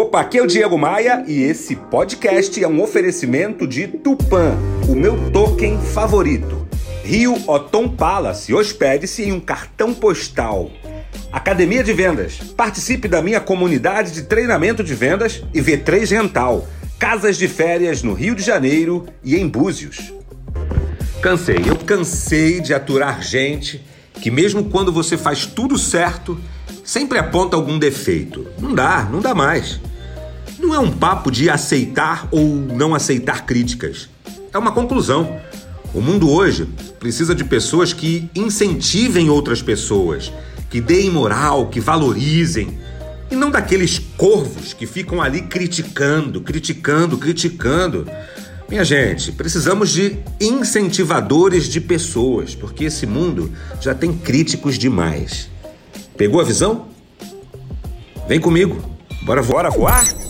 Opa, aqui é o Diego Maia e esse podcast é um oferecimento de Tupan, o meu token favorito. Rio Otom Palace, hospede-se em um cartão postal. Academia de Vendas, participe da minha comunidade de treinamento de vendas e V3 Rental, casas de férias no Rio de Janeiro e em Búzios. Cansei, eu cansei de aturar gente que mesmo quando você faz tudo certo, sempre aponta algum defeito. Não dá, não dá mais. Não é um papo de aceitar ou não aceitar críticas. É uma conclusão. O mundo hoje precisa de pessoas que incentivem outras pessoas, que deem moral, que valorizem. E não daqueles corvos que ficam ali criticando, criticando, criticando. Minha gente, precisamos de incentivadores de pessoas, porque esse mundo já tem críticos demais. Pegou a visão? Vem comigo. Bora, bora voar?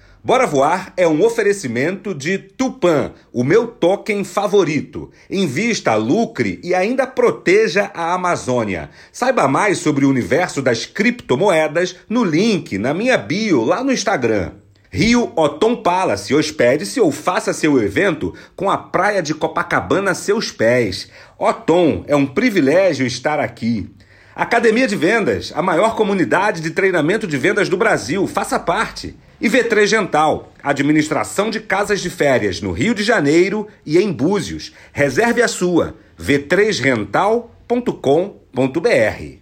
Bora Voar é um oferecimento de Tupan, o meu token favorito. Invista, lucre e ainda proteja a Amazônia. Saiba mais sobre o universo das criptomoedas no link na minha bio lá no Instagram. Rio Otom Palace, hospede-se ou faça seu evento com a praia de Copacabana a seus pés. Otom, é um privilégio estar aqui. Academia de Vendas, a maior comunidade de treinamento de vendas do Brasil, faça parte. E V3 Gental, administração de casas de férias no Rio de Janeiro e em Búzios. Reserve a sua, v3rental.com.br.